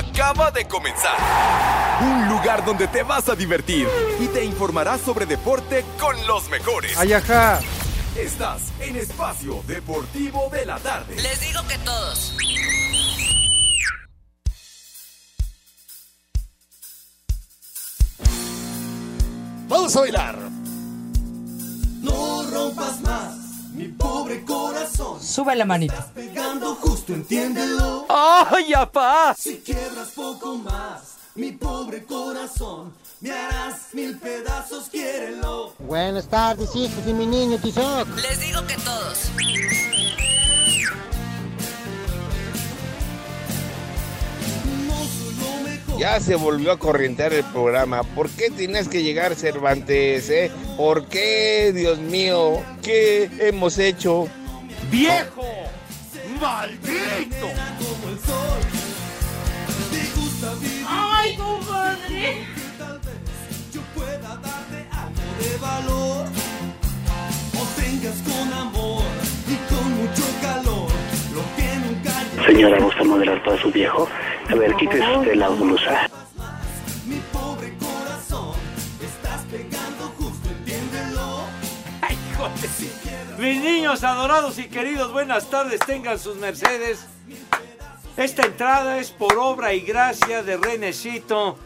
acaba de comenzar. Un lugar donde te vas a divertir y te informarás sobre deporte con los mejores. Ayaja. Estás en Espacio Deportivo de la Tarde. Les digo que todos. Vamos a bailar. No rompas más, mi pobre corazón. Sube la manita. Estás pegando justo, entiéndelo. ¡Ay, apá! Si quiebras poco más, mi pobre corazón, me harás mil pedazos, quiérelo. Buenas tardes, hijos y mi niño Tizoc. Les digo que todos. Ya se volvió a corrientear el programa. ¿Por qué tienes que llegar Cervantes, eh? ¿Por qué, Dios mío? ¿Qué hemos hecho? ¡Viejo! ¡Maldito! ¡Ay, compadre! Tal vez yo pueda darte algo de valor. O tengas con amor y con mucho calor. Lo que. Señora, ¿gusta modelar para su viejo? A ver, quítese usted la blusa. Mi pobre corazón, estás pegando justo, entiéndelo. ¡Ay, hijo de- Mis niños adorados y queridos, buenas tardes, tengan sus mercedes. Esta entrada es por obra y gracia de Renecito,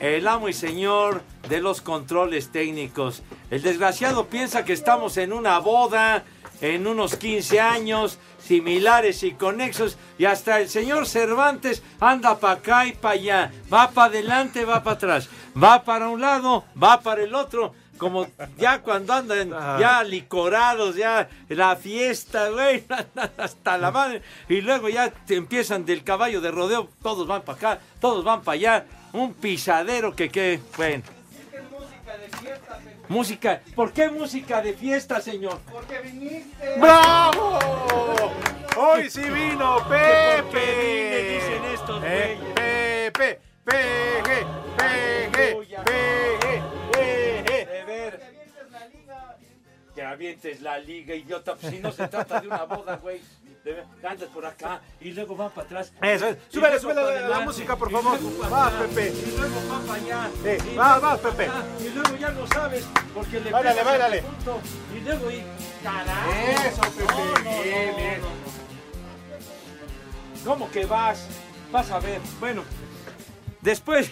el amo y señor de los controles técnicos. El desgraciado piensa que estamos en una boda, en unos 15 años, similares y conexos, y hasta el señor Cervantes anda para acá y para allá, va para adelante, va para atrás, va para un lado, va para el otro. Como ya cuando andan ya licorados, ya la fiesta, güey, hasta la madre. Y luego ya te empiezan del caballo de rodeo, todos van para acá, todos van para allá. Un pisadero que qué, bueno. Música, ¿por qué música de fiesta, señor? ¡Bravo! Hoy sí vino ¿Por Pepe. qué vine? Dicen estos Eh, güeyes. Pepe, pegue, pegue. De ver. Que avientes la liga, idiota. Pues si no se trata de una boda, güey. Andas por acá y luego van para atrás. Eso es. Súbele, súbele la- música, por favor. luego para Va, acá, Pepe. Y luego va para allá. Sí, y va, luego va, para Pepe. Y luego ya no sabes porque le Báilale, pegas báilale. al punto, Y luego y. ¡Carajo! Eso, Pepe. No, no, Bien, no, bien. ¿Cómo que vas? Vas a ver. Bueno, después,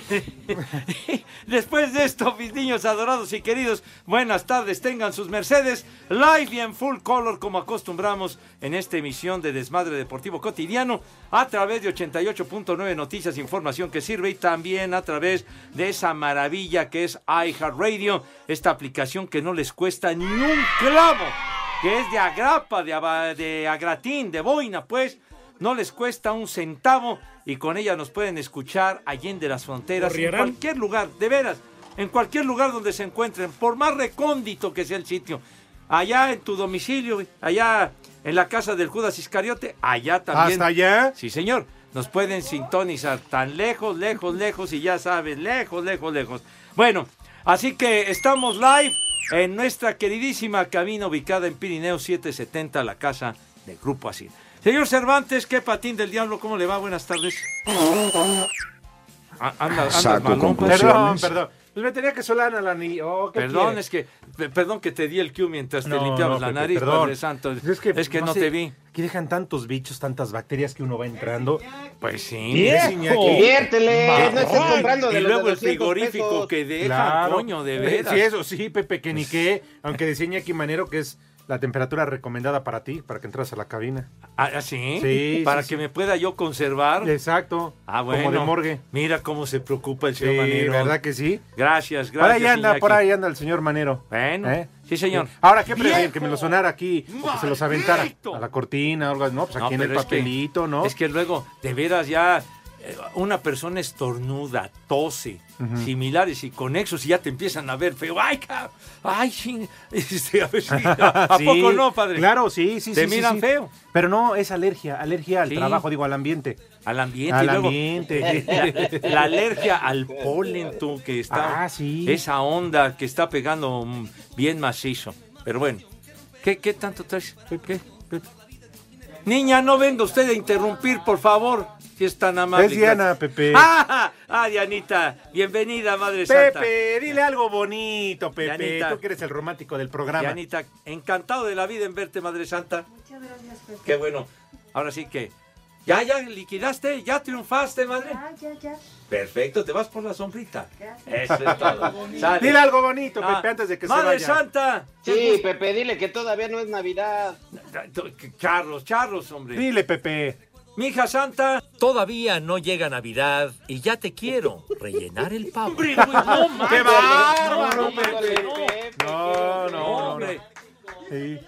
después de esto, mis niños adorados y queridos, buenas tardes, tengan sus Mercedes live y en full color como acostumbramos en esta emisión de Desmadre Deportivo Cotidiano a través de 88.9 Noticias, información que sirve y también a través de esa maravilla que es iHeartRadio, esta aplicación que no les cuesta ni un clavo, que es de agrapa, de, de agratín, de boina, pues no les cuesta un centavo y con ella nos pueden escuchar allende las fronteras, en cualquier lugar, de veras, en cualquier lugar donde se encuentren, por más recóndito que sea el sitio, allá en tu domicilio, allá en la casa del Judas Iscariote, allá también. ¿Hasta allá? Sí, señor. Nos pueden sintonizar tan lejos, lejos, lejos y ya sabes, lejos, lejos, lejos. Bueno, así que estamos live en nuestra queridísima cabina ubicada en Pirineo 770, la casa del Grupo Así. Señor Cervantes, qué patín del diablo, ¿cómo le va? Buenas tardes. Ah, anda, anda Saco malón, pues. Perdón, perdón. Pues me tenía que solar a la ni... Oh, ¿qué Perdón, quieres? es que, pe- perdón que te di el cue mientras te No, limpiabas no, la nariz, perdón. Padre Santo. Es que, no, sé, te vi. Aquí dejan tantos bichos, tantas bacterias que uno va entrando. Pues sí. Diviértele, no estés comprando de Y luego de el 200 frigorífico pesos. que deja, Claro. coño, de veras. Sí, eso sí, Pepe, que ni qué. Aunque decía Iñaki Manero que es la temperatura recomendada para ti, para que entras a la cabina. ¿Ah, ah, sí? Sí, Para sí, que sí. me pueda yo conservar. Exacto. Ah, bueno. Como de morgue. Mira cómo se preocupa el Sí, señor Manero. ¿verdad que sí? Gracias, Por ahí gracias. anda, Iñaki. por ahí anda el señor Manero. Bueno, ¿Eh? sí, señor. Ahora, ¿qué prefieren? Que me lo sonara aquí, o que se los aventara a la cortina o algo así. No, pues No, aquí en el pero es que- papelito, ¿no? Es que luego, de veras, ya una persona estornuda, tose, similares y conexos y ya te empiezan a ver feo. ¡Ay, ca- ¡Ay, ching! Este, a ver si- ¿A Sí, poco no, padre? Claro, sí, sí, Te sí, sí, miran sí. feo. Pero no, es alergia, alergia al Sí. trabajo, digo, al ambiente. Al ambiente. Al luego, ambiente. La, la alergia al polen, tú, que está. Ah, sí. Esa onda que está pegando mm, bien macizo. Pero bueno, ¿qué, qué tanto traes? ¿Qué, qué? Niña, no venga usted a interrumpir, por favor. Si es tan amable. Es Diana, gracias. Pepe. ¡Ah! ah, Dianita. Bienvenida, Madre Santa. Pepe, dile algo bonito, Pepe. Dianita. Tú que eres el romántico del programa. Dianita, encantado de la vida en verte, Madre Santa. Muchas gracias, Pepe. Qué bueno. Ahora sí que. ¿Ya, ya liquidaste? ¿Ya triunfaste, madre? Ya, ya, ya. Perfecto, te vas por la sombrita. Eso es todo. Dile algo bonito, Ah, Pepe, antes de que se Madre. Santa. Sí, Pepe, dile que todavía no es Navidad. Charros, charros, hombre. Dile, Pepe. Mija Santa. Todavía no llega Navidad y ya te quiero rellenar el pavo. Hombre, güey, no, ¡Qué bárbaro, No, Pepe! no, No, hombre. Sí.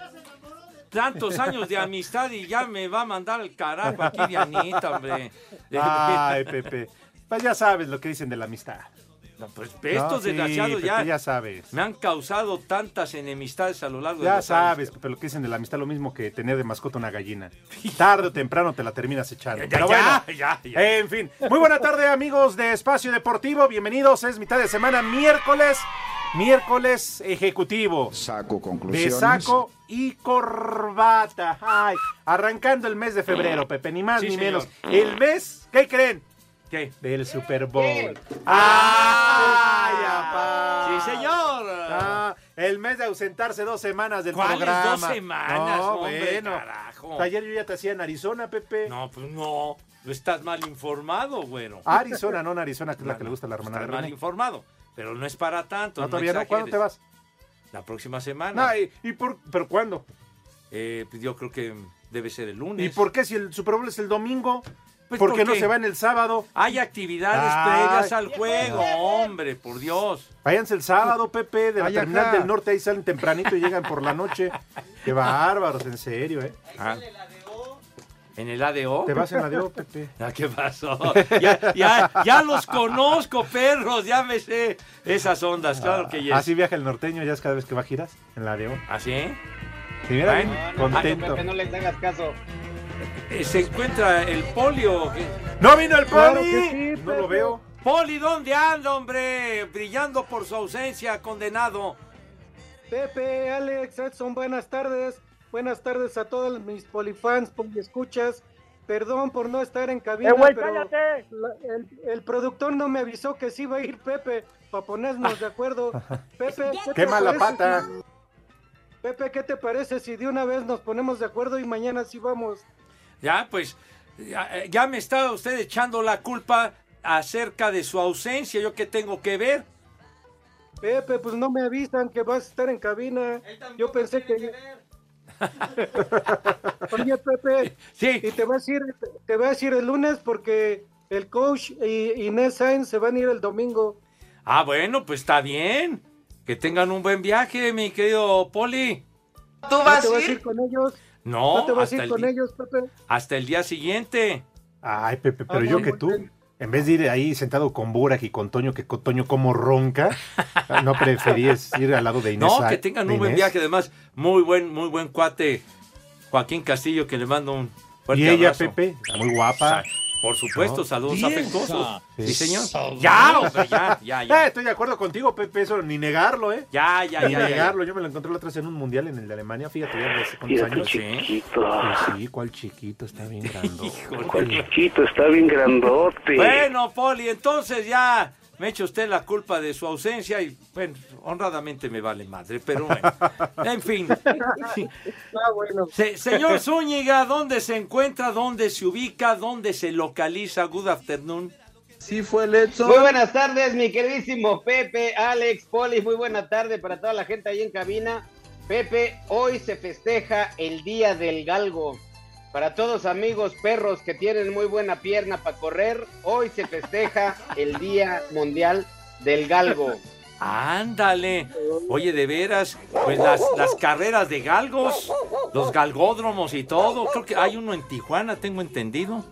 Tantos años de amistad y ya me va a mandar el carajo aquí Dianita, hombre. Ay, Pepe. Pues ya sabes lo que dicen de la amistad. No, pues estos No, sí, desgraciados ya, ya sabes. me han causado tantas enemistades a lo largo de Ya los años. sabes, Pepe, lo que dicen de la amistad, lo mismo que tener de mascota una gallina. Tarde o temprano te la terminas echando. Ya, Pero ya, bueno, ya, ya. en fin. Muy buena tarde, amigos de Espacio Deportivo. Bienvenidos. Es mitad de semana, miércoles. Miércoles ejecutivo. Saco De conclusiones. saco y corbata. Ay, arrancando el mes de febrero, Pepe, ni más Sí, ni señor. menos. El mes, ¿qué creen? ¿Qué? Del Super Bowl. ¡Ay, apá! ¡Sí, señor! Ah, el mes de ausentarse dos semanas del ¿Cuáles programa. dos semanas, No, hombre, bueno. carajo? Ayer yo ya te hacía en Arizona, Pepe. No, pues no. No estás mal informado, güero. Arizona, no en Arizona, que es la que le gusta la hermana Estás mal René. informado. Pero no es para tanto. No, todavía no. ¿Cuándo te vas? La próxima semana. No, y, y por, ¿Pero cuándo? Eh, pues yo creo que debe ser el lunes. ¿Y por qué si el Super Bowl es el domingo? Pues ¿Por qué no se va en el sábado? Hay actividades Ay. previas al juego, hombre, por Dios. Váyanse el sábado, Pepe, de la Ay, terminal del norte, ahí salen tempranito y llegan por la noche. Qué bárbaros, en serio, ¿eh? Ah. ¿En el ADO? Te vas en la de O, Pepe. Ah, ¿Qué pasó? Ya, ya, ya los conozco, perros, ya me sé esas ondas, claro que yes. Así viaja el norteño, ya es cada vez que va a giras, en la de O. ¿Así? Sí, mira, Bueno. bien No, no, contento. Pepe, no les hagas caso. Eh, ¿Se encuentra el polio? ¡No vino el poli! sí, no lo veo. Poli, ¿dónde anda, hombre? Brillando por su ausencia, condenado. Pepe, Alex, Edson, buenas tardes. Buenas tardes a todos mis polifans, escuchas. Perdón por no estar en cabina, pero la- el, el productor no me avisó que sí iba a ir Pepe para ponernos de acuerdo. Pepe, ¿qué, ¡Qué te mala parece pata! si- Pepe, ¿qué te parece si de una vez nos ponemos de acuerdo y mañana sí vamos? Ya, pues, ya, ya me está usted echando la culpa acerca de su ausencia. ¿Yo qué tengo que ver? Pepe, pues no me avisan que vas a estar en cabina. Yo pensé que... Oye, Pepe, Sí. y te vas a ir, te vas a ir el lunes porque el coach y Inés Sainz se van a ir el domingo. Ah, bueno, pues está bien. Que tengan un buen viaje, mi querido Poli. ¿Tú ¿No vas te a vas a ir? ir con ellos? No, ¿No te vas a hasta ir el, con ellos, Pepe? hasta el día siguiente. Ay, Pepe, pero Ah, yo que tú, en vez de ir ahí sentado con Burak y con Toño, que con Toño como ronca, no preferías ir al lado de Inés. No, que tengan de un buen viaje. Además, muy buen, muy buen cuate. Joaquín Castillo, que le mando un fuerte Y ella, abrazo. Pepe, muy guapa. Por supuesto, No. saludos afectuosos. Sí, Sí. señor. Ya, hombre, ya, ya, Eh, ya. estoy de acuerdo contigo, Pepe, eso ni negarlo, ¿eh? Ya, ya, ni ya, ya, ya. negarlo. Yo me lo encontré la otra vez en un mundial en el de Alemania, fíjate, ya hace cuántos años. chiquito. Pues sí, cuál chiquito, está bien grande. ¿Cuál chiquito? Está bien grandote. Bueno, Poli, entonces ya me echa usted la culpa de su ausencia y, bueno, honradamente me vale madre, pero bueno. En fin. Ah, bueno. Se- señor Zúñiga, ¿dónde se encuentra? ¿Dónde se ubica? ¿Dónde se localiza? Good afternoon. Sí fue el Edson. Muy buenas tardes, mi queridísimo Pepe, Alex, Poli. Muy buena tarde para toda la gente ahí en cabina. Pepe, hoy se festeja el Día del Galgo. Para todos amigos perros que tienen muy buena pierna para correr, hoy se festeja el Día Mundial del Galgo. Ándale. Oye, de veras, pues las, las carreras de galgos, los galgódromos y todo. Creo que hay uno en Tijuana, tengo entendido.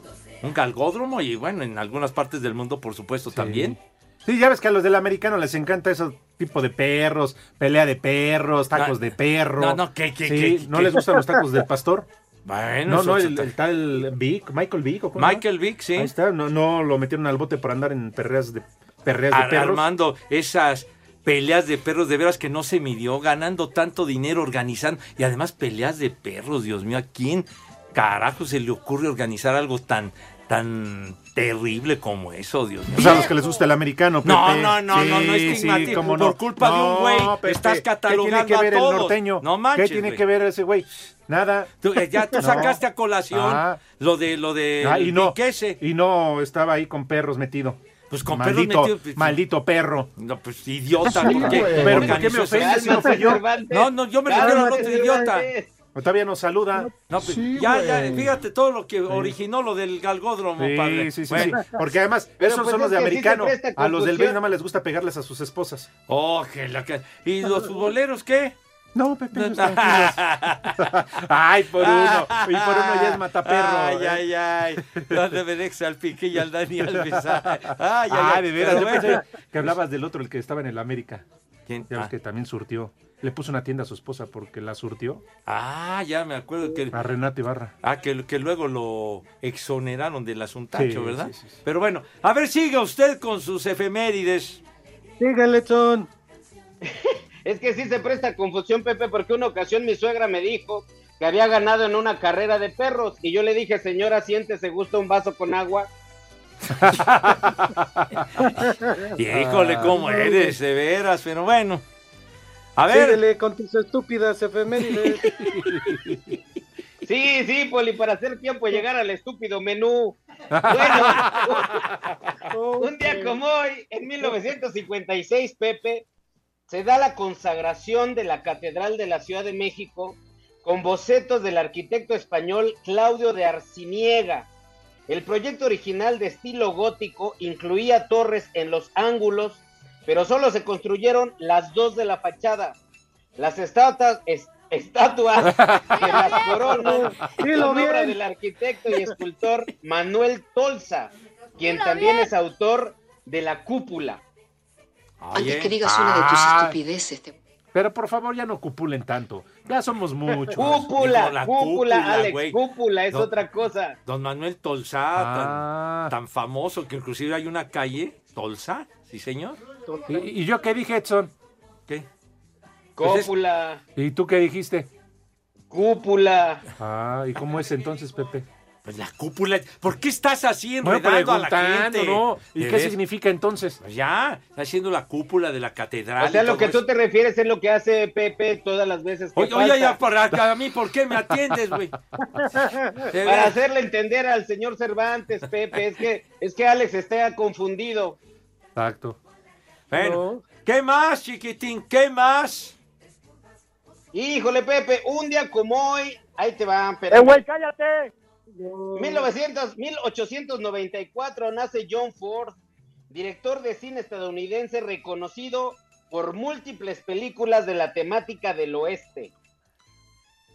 Un galgódromo y bueno, en algunas partes del mundo, por supuesto, también. Sí, ya ves que a los del americano les encanta ese tipo de perros, pelea de perros, tacos No, de perro. no, no, ¿qué, qué, Sí, qué, ¿No qué? les gustan los tacos del pastor? Bueno, No, no, el, tal Vic, Michael Vic. ¿o? Michael Vick, sí. Ahí está, no, no lo metieron al bote por andar en perreas de, perreas de perros. Armando, esas peleas de perros, de veras que no se midió, ganando tanto dinero organizando. Y además peleas de perros, Dios mío, ¿a quién carajo se le ocurre organizar algo tan, tan terrible como eso, Dios mío? Pues a los que les gusta el americano, Pepe. No, no, no, no, no Sí, estigmatizo. sí, Por no. culpa de un No, güey, Pepe, estás catalogando ¿Qué tiene que ver a el norteño? No manches, ¿Qué tiene que ver ese güey? Nada. Tú, eh, ya tú No. sacaste a colación Ah. lo de lo de Ah, y no, y no estaba ahí con perros metido. Pues con perros maldito, metidos, pues, Maldito perro. No, pues idiota, Sí, ¿por qué? güey. Pero ¿por qué organizó me ofendes si no fui yo? No, no, yo me refiero al otro idiota. O Todavía nos saluda. No, pues, ya, ya, fíjate todo lo que originó lo del galgódromo, Sí, padre. sí, sí, Bueno. sí. Porque además, Pero esos pues son los es de sí americano. a los del confusión. B nada más les gusta pegarles a sus esposas. Oh, que la que- ¿Y los futboleros qué? No, Pepe, tranquilos. Ay, por uno. Y por uno ya es mataperro. Ay, ¿eh? ay, ay. No te Benex al Piqué y al Dani Alves. Ay, ay, Ah, ay. de veras. Yo pensé que hablabas del otro, el que estaba en el América. ¿Quién? Ya Ah. que también surtió. Le puso una tienda a su esposa porque la surtió. Ah, ya me acuerdo que. A Renata Ibarra. Ah, que, que luego lo exoneraron del asuntacho, Sí, ¿verdad? sí, sí, sí. Pero bueno, a ver, siga usted con sus efemérides. Sígale, Son. Es que sí se presta confusión, Pepe, porque una ocasión mi suegra me dijo que había ganado en una carrera de perros y yo le dije, señora, siéntese, gusta un vaso con agua. Híjole, cómo eres, de veras, pero bueno. A ver, Síguele con tus estúpidas efemérides. Sí, sí, Poli, para hacer tiempo y llegar al estúpido menú. Bueno, un día como hoy, en 1956, Pepe, se da la consagración de la Catedral de la Ciudad de México con bocetos del arquitecto español Claudio de Arciniega. El proyecto original de estilo gótico incluía torres en los ángulos, pero solo se construyeron las dos de la fachada. Las estatuas, es- estatuas que las obra bien. del arquitecto y escultor Manuel Tolsa, quien también bien. es autor de la cúpula. Antes oye, que digas una de tus estupideces, te Pero por favor, ya no cupulen tanto. Ya somos muchos. Cúpula, cúpula, cúpula, Alex, cúpula es otra cosa. don Manuel Tolsá, Ah. tan, tan famoso que inclusive hay una calle, Tolsá, sí señor. ¿Y, y yo qué dije, Edson? ¿Qué? Pues Cópula, ¿Y tú qué dijiste? cúpula. Ah, ¿y cómo es entonces, Pepe? Pues la cúpula. ¿Por qué estás así Bueno, enredando a la gente? ¿no? ¿Y ¿De qué ves? significa entonces? Pues ya, está haciendo la cúpula de la catedral. O sea, lo que eso. tú te refieres es lo que hace Pepe todas las veces que Oye, falta. oye, ya, para, a mí, ¿por qué me atiendes, güey? Para hacerle entender al señor Cervantes, Pepe, es que, es que Alex está confundido. Exacto. Bueno, ¿qué más, chiquitín? ¿Qué más? Híjole, Pepe, un día como hoy, ahí te van, pero... cállate! 1900, 1894 nace John Ford, director de cine estadounidense reconocido por múltiples películas de la temática del oeste.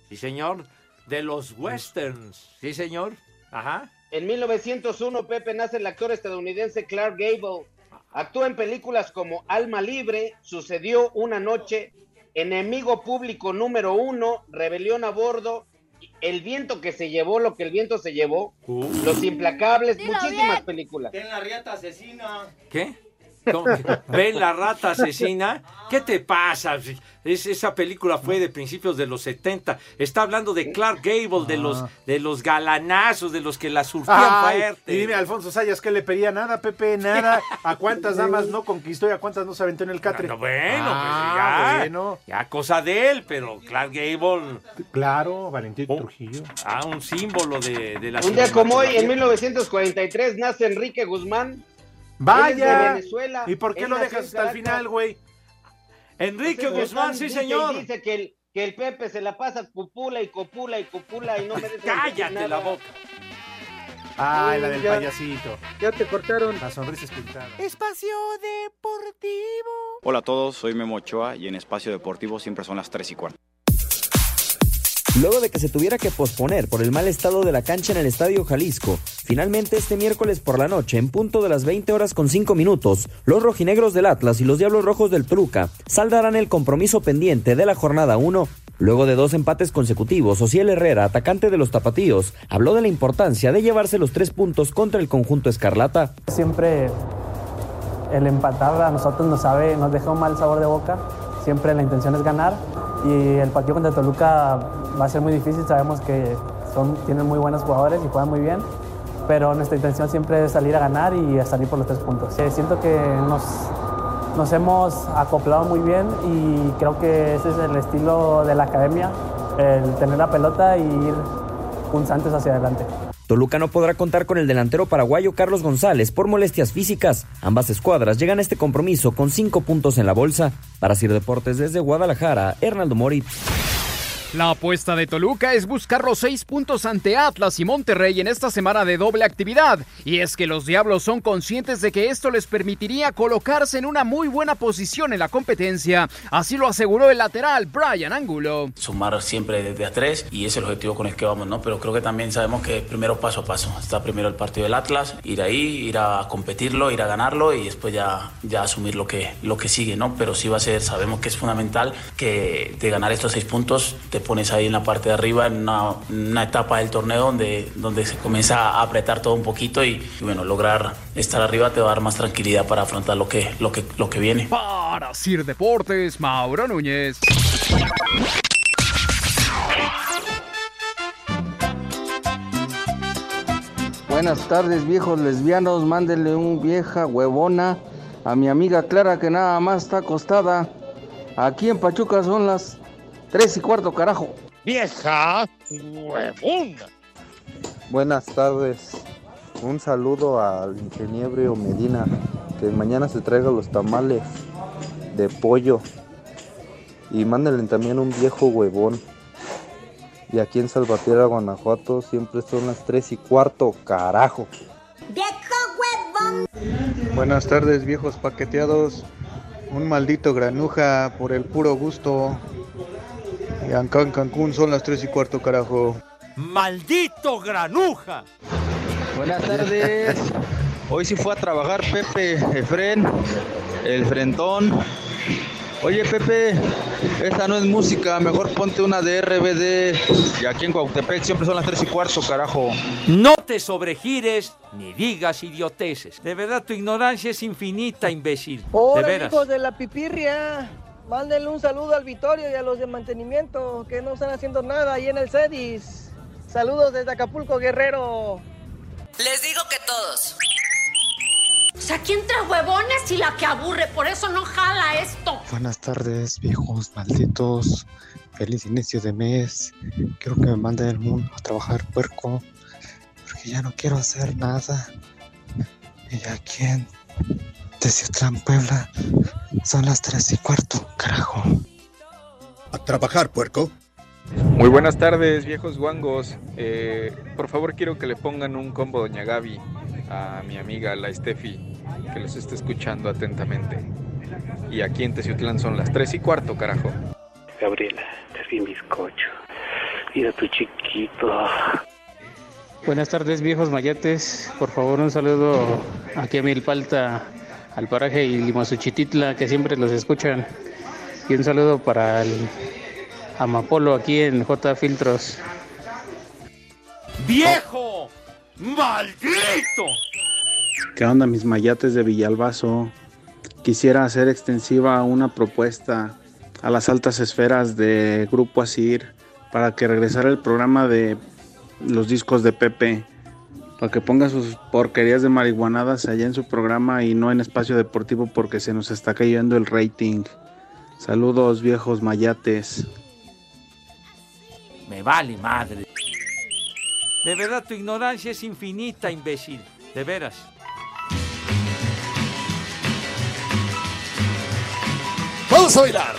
Sí, señor. De los westerns. Sí, señor. Ajá. En 1901, Pepe nace el actor estadounidense Clark Gable. Actúa en películas como Alma Libre, Sucedió una noche, Enemigo Público número uno, Rebelión a Bordo, El viento que se llevó, lo que el viento se llevó, Uh, Los Implacables, Dilo muchísimas bien. películas. La riata asesina. ¿Qué? ¿Cómo que? ¿Ven la rata asesina? ¿Qué te pasa? Es- esa película fue de principios de los 70. Está hablando de Clark Gable, de los de los galanazos, de los que la surtían fuerte. y dime, Alfonso Sayas, ¿qué le pedía? Nada, Pepe, nada. ¿A cuántas damas no conquistó y a cuántas no se aventó en el catre? No, bueno, Ah, pues ya, bueno. ya cosa de él, pero Clark Gable, Claro, Valentín Oh. Trujillo. ah, un símbolo de, de la Un día como hoy, en cinematografía. 1943, nace Enrique Guzmán. Es Vaya. Venezuela. ¿Y por qué lo dejas hasta el final, güey? Enrique Entonces, Guzmán, sí señor. Dice que el, que el Pepe se la pasa cupula y copula y copula y no merece Cállate nada. la boca. Ay, la del ya. payasito. Ya te cortaron. La sonrisa escultada. Espacio Deportivo. Hola a todos, soy Memo Ochoa y en Espacio Deportivo siempre son las 3 y cuarto. Luego de que se tuviera que posponer por el mal estado de la cancha en el Estadio Jalisco, finalmente este miércoles por la noche, en punto de las 20 horas con 5 minutos, los rojinegros del Atlas y los Diablos Rojos del Toluca saldarán el compromiso pendiente de la jornada 1. Luego de dos empates consecutivos, Ociel Herrera, atacante de los Tapatíos, habló de la importancia de llevarse los tres puntos contra el conjunto Escarlata. Siempre el empatar a nosotros nos sabe, nos deja un mal sabor de boca. Siempre la intención es ganar y el partido contra Toluca va a ser muy difícil. Sabemos que son, tienen muy buenos jugadores y juegan muy bien, pero nuestra intención siempre es salir a ganar y a salir por los tres puntos. Eh, siento que nos, nos hemos acoplado muy bien y creo que ese es el estilo de la academia, el tener la pelota y ir punzantes hacia adelante. Toluca no podrá contar con el delantero paraguayo Carlos González por molestias físicas. Ambas escuadras llegan a este compromiso con cinco puntos en la bolsa. Para Sir Deportes desde Guadalajara, Hernaldo Moritz. La apuesta de Toluca es buscar los seis puntos ante Atlas y Monterrey en esta semana de doble actividad. Y es que los Diablos son conscientes de que esto les permitiría colocarse en una muy buena posición en la competencia. Así lo aseguró el lateral Brian Angulo. sumar siempre desde a tres y es el objetivo con el que vamos, ¿no? Pero creo que también sabemos que primero paso a paso. Está primero el partido del Atlas, ir ahí, ir a competirlo, ir a ganarlo y después ya, ya asumir lo que, lo que sigue, ¿no? Pero sí va a ser, sabemos que es fundamental que de ganar estos seis puntos te pones ahí en la parte de arriba en una, una etapa del torneo donde, donde se comienza a apretar todo un poquito y, y bueno, lograr estar arriba te va a dar más tranquilidad para afrontar lo que, lo que, lo que viene. Para Sir Deportes, Mauro Núñez. Buenas tardes, viejos lesbianos. Mándenle un vieja huevona a mi amiga Clara que nada más está acostada. Aquí en Pachuca son las tres y cuarto, carajo. Vieja huevona. Buenas tardes. Un saludo al ingeniero Medina. Que mañana se traiga los tamales de pollo. Y mándenle también un viejo huevón. Y aquí en Salvatierra, Guanajuato, siempre son las 3 y cuarto, carajo. Buenas tardes, viejos paqueteados. Un maldito granuja por el puro gusto. Y acá en Cancún son las 3 y cuarto, carajo. ¡Maldito granuja! Buenas tardes. Hoy sí fue a trabajar Pepe Efren, el frentón. Oye Pepe, esta no es música, mejor ponte una de RBD. Y aquí en Cuautepec siempre son las 3 y cuarto, carajo. No te sobregires ni digas idioteces. De verdad, tu ignorancia es infinita, imbécil. De Hola, veras. hijos de la pipirria. Mándenle un saludo al Vitorio y a los de mantenimiento que no están haciendo nada ahí en el CEDIS. Saludos desde Acapulco, Guerrero. Les digo que todos. O sea, ¿quién trae huevones y la que aburre? Por eso no jala esto. Buenas tardes, viejos malditos. Feliz inicio de mes. Quiero que me manden un- a trabajar puerco. Porque ya no quiero hacer nada. Y aquí en Teciutlán, Puebla, son las tres y cuarto, carajo. A trabajar, puerco. Muy buenas tardes, viejos guangos. Eh, por favor, quiero que le pongan un combo Doña Gaby a mi amiga la Steffi, que los está escuchando atentamente. Y aquí en Teciutlán son las 3 y cuarto, carajo. Gabriela, te vi un bizcocho. Mira tu chiquito. Buenas tardes, viejos mayates. Por favor, un saludo aquí a Milpalta, al paraje y Limosuchititla, que siempre los escuchan. Y un saludo para el Amapolo aquí en J Filtros. ¡Viejo! ¡Maldito! ¿Qué onda, mis mayates de Villalbazo? Quisiera hacer extensiva una propuesta a las altas esferas de Grupo Asir para que regresara el programa de los discos de Pepe, para que ponga sus porquerías de marihuanadas allá en su programa y no en espacio deportivo porque se nos está cayendo el rating. Saludos, viejos mayates. Me vale madre. De verdad, tu ignorancia es infinita, imbécil. De veras. Vamos a bailar.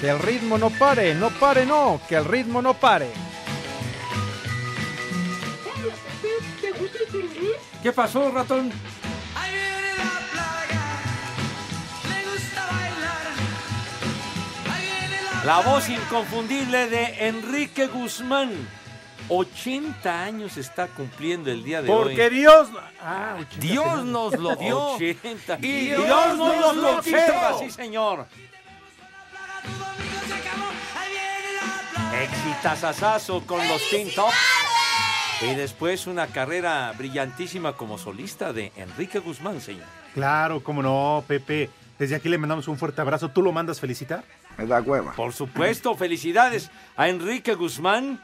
Que el ritmo no pare, no pare, no, que el ritmo no pare. ¿Qué pasó, ratón? La voz inconfundible de Enrique Guzmán. 80 años está cumpliendo el día de hoy. Porque Dios. Ah, 80 Dios nos lo dio. 80. Y Dios, nos, lo quita. Sí, señor. Exitazazazo con los Teen Tops. Y después una carrera brillantísima como solista de Enrique Guzmán, señor. Claro, cómo no, Pepe. Desde aquí le mandamos un fuerte abrazo. ¿Tú lo mandas felicitar? Me da hueva. Por supuesto, felicidades a Enrique Guzmán.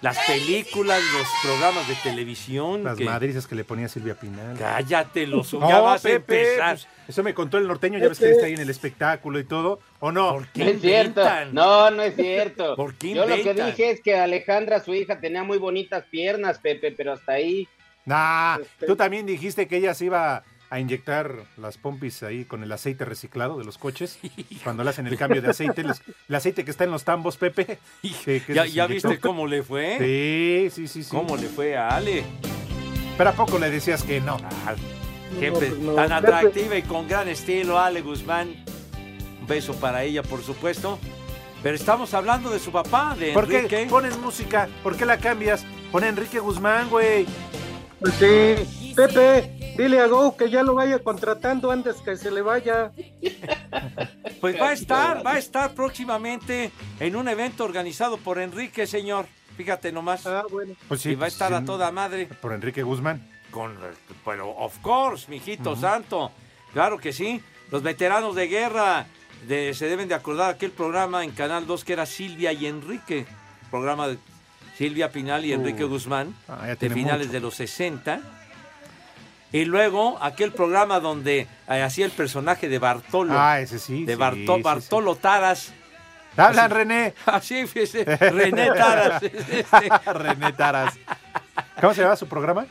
Las películas, los programas de televisión. Las que- madrizas que le ponía Silvia Pinal. Cállate, los No, ya vas a Pepe, empezar. pues, eso me contó el norteño, ya ves que está ahí en el espectáculo y todo. ¿O no? ¿Por No es cierto. No, no es cierto. ¿Por qué Yo lo que dije es que Alejandra, su hija, tenía muy bonitas piernas, Pepe, pero hasta ahí. Nah, Este- tú también dijiste que ella se iba a inyectar las pompis ahí con el aceite reciclado de los coches. cuando le hacen el cambio de aceite. les- el aceite que está en los tambos, Pepe. que- que ¿Ya, viste cómo le fue? Sí, sí, sí, sí. ¿Cómo le fue a Ale? Pero ¿a poco le decías que no? Siempre pues no. tan atractiva y con gran estilo, Ale Guzmán. Un beso para ella, por supuesto. Pero estamos hablando de su papá, de ¿Por qué Enrique. pones música? ¿Por qué la cambias? Pon a Enrique Guzmán, güey. Pues sí, Pepe, dile a Go que ya lo vaya contratando antes que se le vaya. Pues va a estar, va a estar próximamente en un evento organizado por Enrique, señor. Fíjate nomás. Ah, bueno. Pues sí, y va a pues, estar a toda madre. Por Enrique Guzmán. Con, pero of course, mijito santo. Claro que sí. Los veteranos de guerra de- se deben de acordar aquel programa en Canal 2 que era Silvia y Enrique. Programa de Silvia Pinal y Enrique Uy. Guzmán. Ah, ya de finales mucho. de los 60. Y luego aquel programa donde eh, hacía el personaje de Bartolo. Ah, ese sí. de sí, Barto- sí, Bartolo Taras. Hablan, René. Así, fíjese. René Taras. René Taras. ¿Cómo se llama su programa?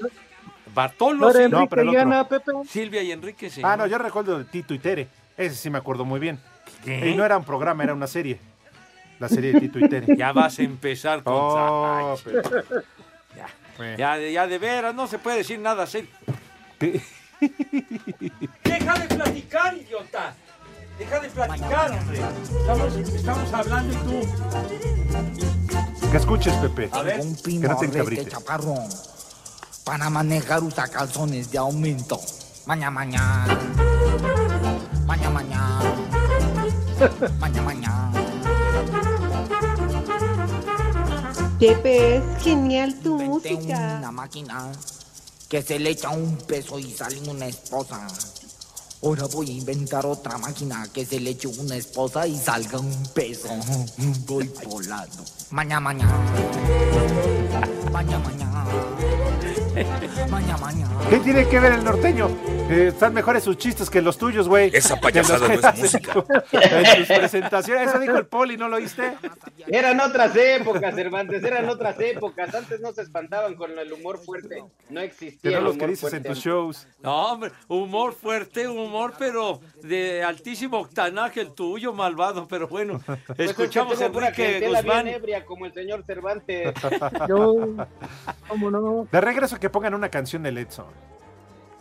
Bartolo. No. Enrique pero el y otro. Ana, Pepe. Silvia y Enrique, sí. Ah, no, yo recuerdo de Tito y Tere. Ese sí me acuerdo muy bien. ¿Qué? Y no era un programa, era una serie. La serie de Tito y Tere. Ya vas a empezar con... Oh, pero- ya, ya, de- ya de veras, no se puede decir nada serio. Deja de platicar, idiota. Deja de platicar, hombre. Estamos, estamos hablando y tú... Que escuches, Pepe. A ver. Un Que no te pino de encabrites. chaparrón para manejar usa calzones de aumento. Maña, maña. Maña, maña. Maña, maña. Pepe, es genial tu Inventé música. una máquina que se le echa un peso y sale una esposa. Ahora voy a inventar otra máquina que se le eche una esposa y salga un peso. Voy volando. Maña, maña. Maña, maña. Maña, maña. ¿Qué tiene que ver el norteño? Eh, están mejores sus chistes que los tuyos, güey. Esa payasada no es música. En tus presentaciones. Eso dijo el Poli, ¿no lo oíste? Eran otras épocas, Cervantes, eran otras épocas. Antes no se espantaban con el humor fuerte. No existía el los que dices en tus shows. No, hombre, humor fuerte, humor, pero de altísimo octanaje el tuyo, malvado. Pero bueno, Pues es que escuchamos a Enrique Guzmán. bien ebria como el señor Cervantes. Yo, ¿cómo no? De regreso que pongan una canción de Edson.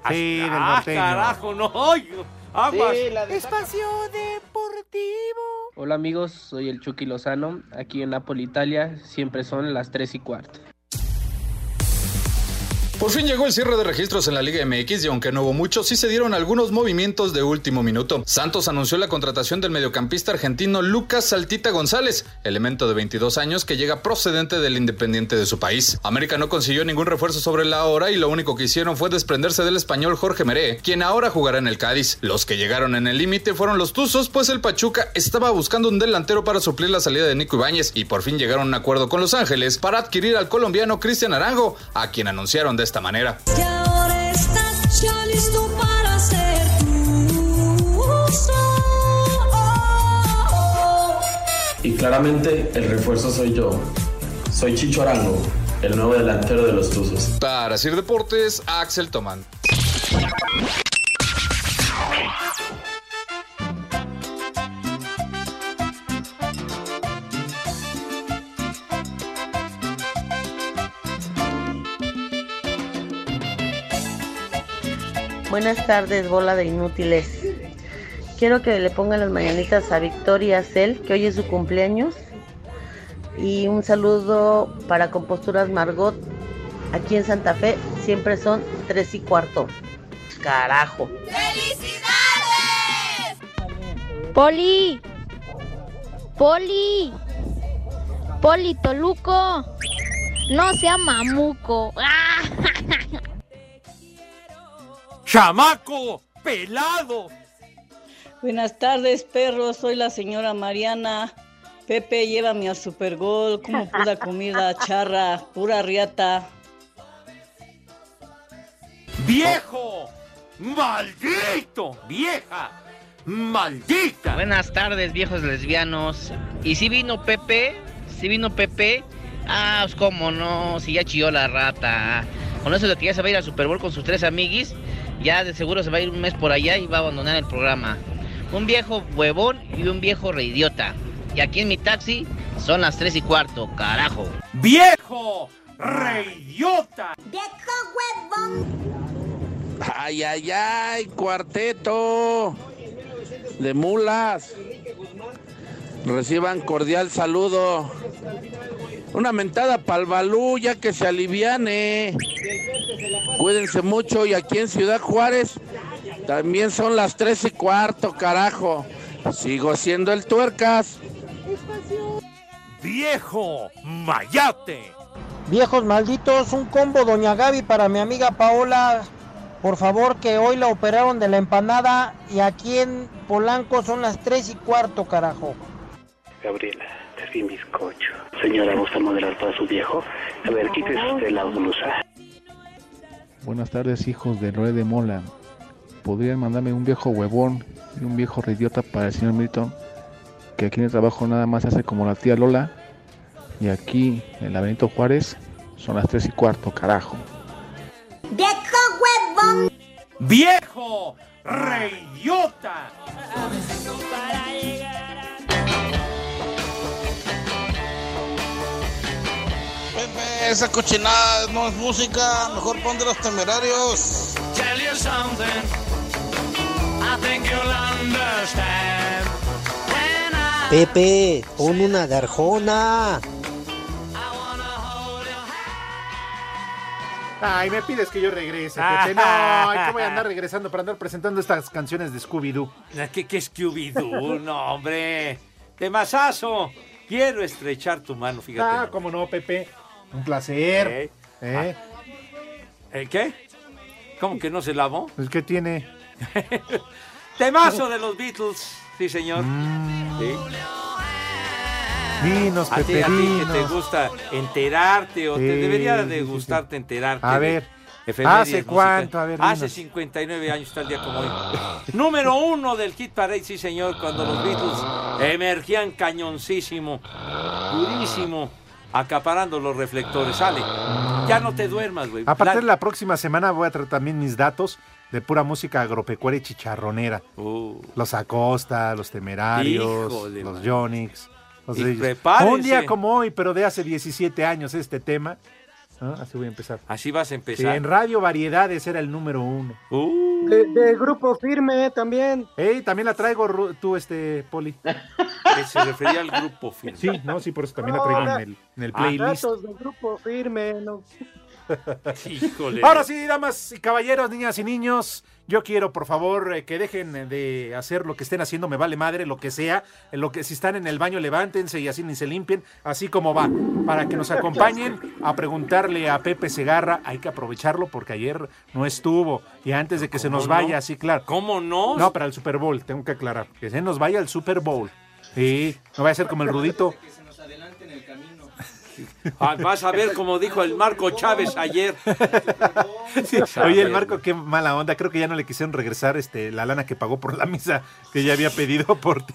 Sí, del Ah, norteño. carajo, no, aguas. Sí, la de Espacio Deportivo. Hola amigos, soy el Chucky Lozano. Aquí en Napoli, Italia, siempre son las 3 y cuarto. Por fin llegó el cierre de registros en la Liga MX y aunque no hubo mucho, sí se dieron algunos movimientos de último minuto. Santos anunció la contratación del mediocampista argentino Lucas Saltita González, elemento de 22 años que llega procedente del Independiente de su país. América no consiguió ningún refuerzo sobre la hora y lo único que hicieron fue desprenderse del español Jorge Meré, quien ahora jugará en el Cádiz. Los que llegaron en el límite fueron los Tuzos, pues el Pachuca estaba buscando un delantero para suplir la salida de Nico Ibáñez y por fin llegaron a un acuerdo con Los Ángeles para adquirir al colombiano Cristian Arango, a quien anunciaron de esta manera. Que ahora estás ya listo para hacer tu uso. Y claramente el refuerzo soy yo. Soy Chicho Arango, el nuevo delantero de los Tuzos. Para Sir Deportes, Axel Tomán. Buenas tardes, bola de inútiles. Quiero que le pongan las mañanitas a Victoria Cel, que hoy es su cumpleaños. Y un saludo para Composturas Margot. Aquí en Santa Fe siempre son tres y cuarto. Carajo. Poli. Poli. Poli Toluco. No sea mamuco. ¡Ah! ¡Chamaco! ¡Pelado! Buenas tardes, perros. Soy la señora Mariana. Pepe, llévame al Supergol. Como pura comida charra, pura riata. ¡Viejo! ¡Maldito! ¡Vieja! ¡Maldita! Buenas tardes, viejos lesbianos. ¿Y si vino Pepe? ¿Si vino Pepe? Ah, pues cómo no, si ya chilló la rata. Con eso de que ya se va a ir al Super Bowl con sus tres amiguis, ya de seguro se va a ir un mes por allá y va a abandonar el programa. Un viejo huevón y un viejo reidiota. Y aquí en mi taxi son las tres y cuarto, carajo. ¡Viejo! ¡Reidiota! Ay, ay, ay, cuarteto de mulas. Reciban cordial saludo. Una mentada pa'l balú, ya que se aliviane. Cuídense mucho y aquí en Ciudad Juárez también son las tres y cuarto, carajo. Sigo siendo el tuercas. ¡Viejo! ¡Mayate! Viejos malditos, un combo Doña Gaby para mi amiga Paola. Por favor, que hoy la operaron de la empanada y aquí en Polanco son las tres y cuarto, carajo. Gabriela, vi bizcocho. Señora, ¿gusta moderar para su viejo? A ver, quítese usted la blusa. Buenas tardes, hijos del rey de Mola. ¿Podrían mandarme un viejo huevón y un viejo reidiota para el señor Milton? Que aquí en el trabajo nada más hace como la tía Lola. Y aquí, en la Benito Juárez, son las tres y cuarto, carajo. ¡Viejo huevón! ¡Viejo! ¡Reidiota! Esa cochinada no es música, mejor pon de los temerarios. Tell you something, I think you'll understand. When I Pepe, pon una de Arjona. Ay, me pides que yo regrese, Pepe. No, ¿cómo voy a andar regresando para andar presentando estas canciones de Scooby-Doo? ¿Qué, qué Scooby-Doo? No, hombre. De masazo. Quiero estrechar tu mano, fíjate. Ah, cómo no, Pepe. Un placer. ¿Eh? ¿Eh? ¿El qué? ¿Cómo que no se lavó? ¿El qué tiene? Temazo de los Beatles. Sí, señor. Mm. Sí. Dinos, A ti, Pepe, a ti que te gusta enterarte o te debería de gustarte enterarte. A ver, ¿hace cuánto? A ver, Hace dinos. 59 años el día como hoy. Número uno del Hit Parade, sí señor, cuando los Beatles emergían cañoncísimo, durísimo, acaparando los reflectores. Sale, ya no te duermas, güey. A partir La- de la próxima semana voy a traer también mis datos de pura música agropecuaria y chicharronera. Los Acosta, los Temerarios, Híjole, los. Yonix. Los. Un día como hoy, pero de hace 17 años este tema. ¿No? Así voy a empezar. Así vas a Sí, empezar. en Radio Variedades era el número uno. De, de grupo firme también. Ey, también la traigo tú, este, Poli. Que se refería al grupo firme. Sí, no, sí, por eso también la traigo en el, en el playlist. Datos de grupo firme. No. Híjole. Ahora sí, damas y caballeros, niñas y niños, yo quiero, por favor, eh, que dejen de hacer lo que estén haciendo, me vale madre, lo que sea, lo que si están en el baño, levántense y así ni se limpien, así como va, para que nos acompañen a preguntarle a Pepe Segarra, hay que aprovecharlo porque ayer no estuvo, y antes de que se nos vaya, sí, claro. ¿Cómo no? No, para el Super Bowl, tengo que aclarar, que se nos vaya al Super Bowl. Sí, no vaya a ser como el Rudito. Ah, vas a ver como dijo el Marco Chávez ayer. Sí, Oye, el Marco, qué mala onda. Creo que ya no le quisieron regresar este, la lana que pagó por la misa que ya había pedido por ti.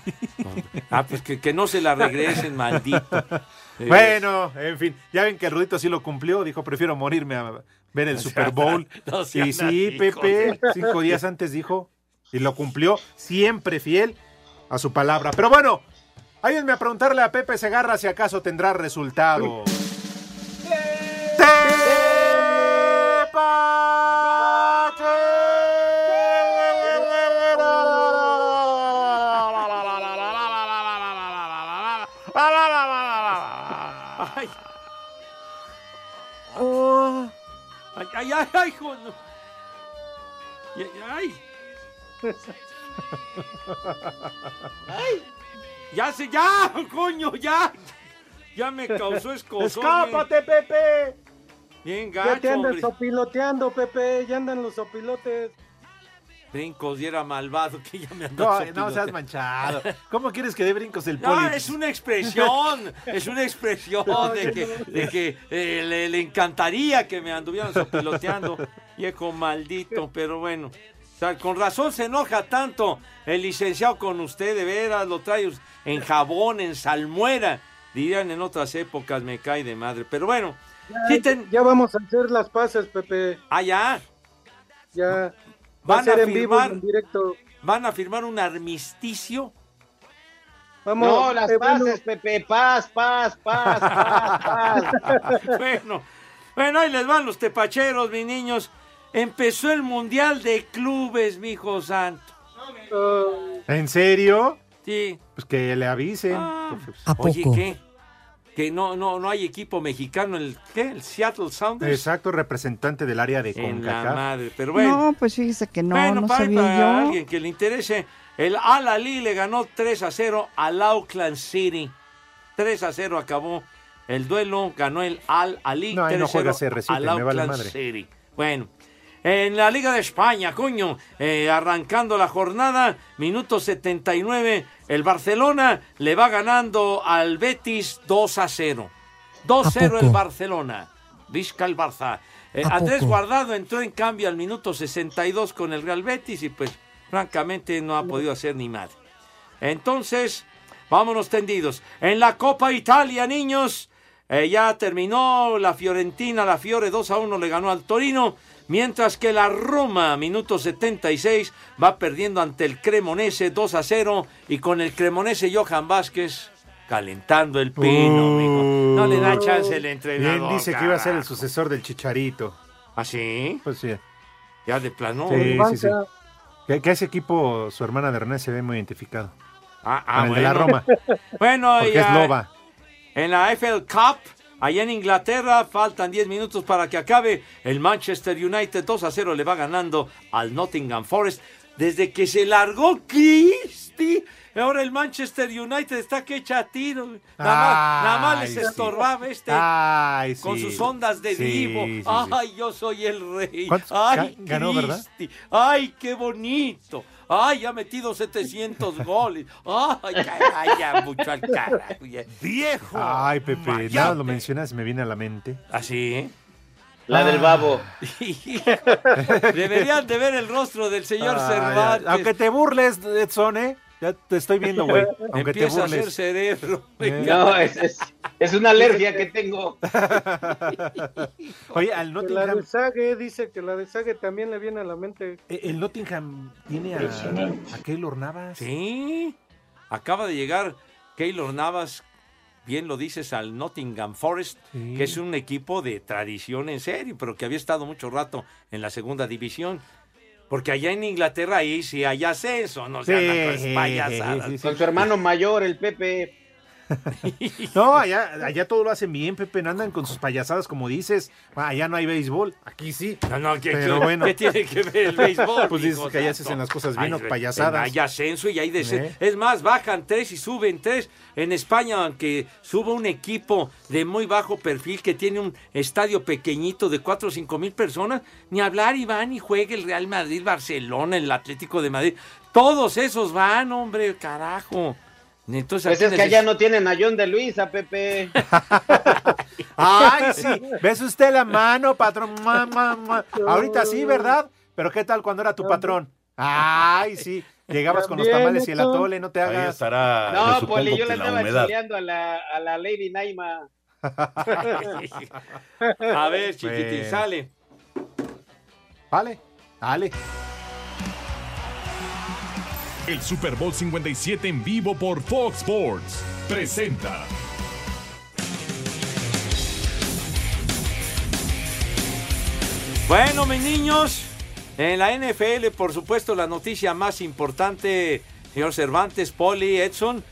Ah, pues que, que no se la regresen, maldito. Bueno, en fin, ya ven que el Rudito sí lo cumplió. Dijo, prefiero morirme a ver el No Super Bowl. no sean y sí, Pepe, cinco días antes dijo. Y lo cumplió, siempre fiel a su palabra. Pero bueno, Ayúdenme a preguntarle a Pepe Segarra si acaso tendrá resultado. Ya se, ya, coño, ya. Ya me causó escozón. ¡Escápate, Pepe! Bien Ya gacho, te andan sopiloteando, Pepe. Ya andan los sopilotes. Brincos y era malvado que ya me andó No, no sopiloteando. seas manchado. ¿Cómo quieres que dé brincos el No, poli? es una expresión, es una expresión de que, de que eh, le, le encantaría que me anduvieran sopiloteando. Viejo maldito, pero bueno. Sea, con razón se enoja tanto el licenciado con usted, de veras, lo trae en jabón, en salmuera. Dirían en otras épocas, me cae de madre. Pero bueno, ten- Ya vamos a hacer las pases, Pepe. ah, ya. Ya. Va a Van a ser en vivo y firmar, en directo. van a firmar un armisticio. Vamos. No, las eh, bueno, pases, Pepe. Paz, paz, paz, paz, paz. bueno, bueno, ahí les van los tepacheros, mis niños. Empezó el Mundial de Clubes, mi hijo santo. ¿En serio? Sí. Pues que le avisen. Ah. ¿A Oye, poco? ¿qué? Que no, no, no hay equipo mexicano, el, ¿qué? El Seattle Sounders. Exacto, representante del área de En la CONCACAF. madre, pero bueno. No, pues fíjese que no, bueno, no para, sabía para yo. alguien que le interese, el Al Ali le ganó 3 a 0 al Auckland City. 3 a 0 acabó el duelo, ganó el Al Ali. No, ahí no 3-0 juega CR7, al me vale Auckland madre. City. Bueno, en la Liga de España, coño, eh, arrancando la jornada, minuto 79, el Barcelona le va ganando al Betis 2 a 0. 2-0 el Barcelona. Visca el Barça. Eh, ¿A Andrés poco? Guardado entró en cambio al minuto 62 con el Real Betis y pues francamente no ha podido hacer ni madre. Entonces, vámonos tendidos. En la Copa Italia, niños, eh, ya terminó la Fiorentina, la Fiore 2 a 1 le ganó al Torino, mientras que la Roma, minuto 76, va perdiendo ante el Cremonese 2 a 0 y con el Cremonese Johan Vázquez calentando el pino, mijo. No le da chance el entrenador. Bien dice que iba a ser el sucesor del Chicharito. ¿Ah, sí? Pues sí. Ya de plano. Sí, sí, sí. Que, que ese equipo, su hermana de René se ve muy identificado. Ah, ah, Con el de la bueno. Roma. Bueno, Porque ya- es loba. En la FL Cup, allá en Inglaterra, faltan 10 minutos para que acabe. El Manchester United 2 a 0 le va ganando al Nottingham Forest. Desde que se largó Christie, ahora el Manchester United está que echa tiro. Nada más, nada más les sí. estorbaba este Ay, con sí. sus ondas de Sí, sí. Ay, yo soy el rey. ¿Cuántos Ay, ga- ganó, verdad? Christie. Ay, qué bonito. Ay, ha metido 700 goles. Ay, caray, ya mucho al carajo. ya. Viejo. Ay, Pepe, Mayate. nada lo mencionas, me viene a la mente. ¿Así? La del babo. Deberían de ver el rostro del señor Ay, Cervantes. Aunque te burles, Edson, ¿eh? Ya te estoy viendo, güey. Aunque te Empieza a hacer burles. cerebro. Eh. No, es, es, es una alergia que tengo. Oye, al Que la Nottingham, de Sague dice que la de Sague también le viene a la mente. eh, el Nottingham tiene a, a Keylor Navas. Sí. Acaba de llegar Keylor Navas, bien lo dices, al Nottingham Forest, Sí. que es un equipo de tradición en serio, pero que había estado mucho rato en la segunda división. Porque allá en Inglaterra ahí sí hay ascenso, no se andan con payasadas. sí, sí. Con su hermano mayor, el Pepe. No, allá, allá todo lo hacen bien, Pepe. No andan con sus payasadas, como dices. Allá no hay béisbol. Aquí sí. No, no, ¿qué, Pero qué- bueno. qué tiene que ver el béisbol? Pues dices que allá se hacen las cosas bien, o payasadas. Hay ascenso y hay descenso. ¿Eh? Es más, bajan tres y suben tres. En España, aunque suba un equipo de muy bajo perfil que tiene un estadio pequeñito de 4 o 5 mil personas, ni hablar y van y juega el Real Madrid, Barcelona, el Atlético de Madrid. Todos esos van, hombre, carajo. Entonces, Pues es que allá no tienen a John de Luisa, Pepe. Ay, sí. ¿Ves usted la mano, patrón? Ahorita sí, ¿verdad? Pero ¿qué tal cuando era tu patrón? Ay, sí. Llegabas con los tamales y el atole, no te Ahí hagas. estará. me No, Poli, yo le estaba chileando a la, a la Lady Naima. A ver, chiquitín, sale. Vale, dale. El Super Bowl 57 en vivo por Fox Sports. Presenta. Bueno, mis niños, en la NFL, por supuesto, la noticia más importante, señor Cervantes, Poli, Edson,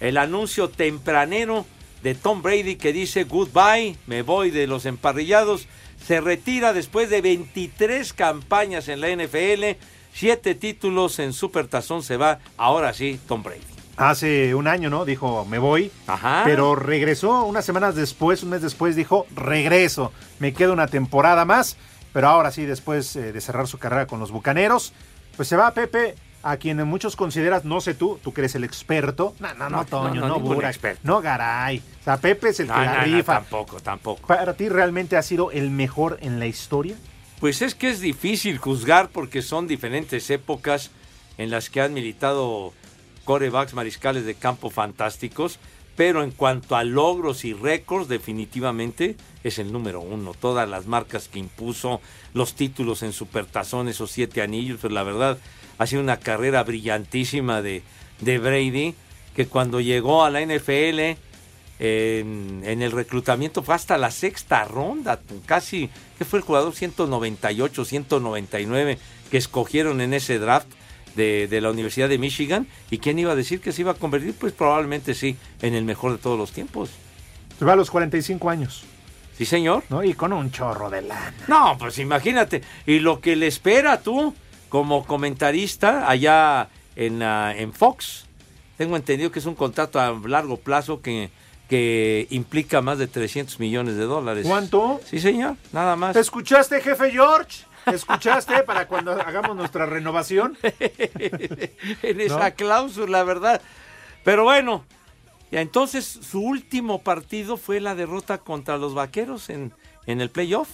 el anuncio tempranero de Tom Brady que dice goodbye, me voy de los emparrillados. Se retira después de 23 campañas en la NFL, 7 títulos en Supertazón. Se va ahora sí Tom Brady. Hace un año, ¿no? Dijo, me voy. Ajá. Pero regresó unas semanas después, un mes después, dijo, regreso. Me quedo una temporada más. Pero ahora sí, después eh, de cerrar su carrera con los Bucaneros, pues se va Pepe, a quien muchos consideras, no sé tú, tú que eres el experto. No, no, no, Toño, no, no, experto. no Garay. O sea, Pepe es el que No, la no, no, rifa. tampoco, tampoco. ¿Para ti realmente ha sido el mejor en la historia? Pues es que es difícil juzgar porque son diferentes épocas en las que han militado corebacks mariscales de campo fantásticos, pero en cuanto a logros y récords, definitivamente es el número uno. Todas las marcas que impuso, los títulos en Supertazón, esos siete anillos, pues la verdad ha sido una carrera brillantísima de, de Brady, que cuando llegó a la NFL en, en el reclutamiento fue hasta la sexta ronda, casi, que fue el jugador 198, 199 que escogieron en ese draft de, de la Universidad de Michigan. ¿Y quién iba a decir que se iba a convertir? Pues probablemente sí, en el mejor de todos los tiempos. Se va a los 45 años. Sí, señor. ¿no? Y con un chorro de lana. No, pues imagínate. Y lo que le espera tú como comentarista allá en, ah, en Fox. Tengo entendido que es un contrato a largo plazo que, que implica más de 300 millones de dólares. ¿Cuánto? Sí, señor. Nada más. ¿Te escuchaste, jefe George? ¿Te escuchaste para cuando hagamos nuestra renovación? en esa cláusula, ¿verdad? Pero bueno, ya entonces su último partido fue la derrota contra los Vaqueros en, en el playoff.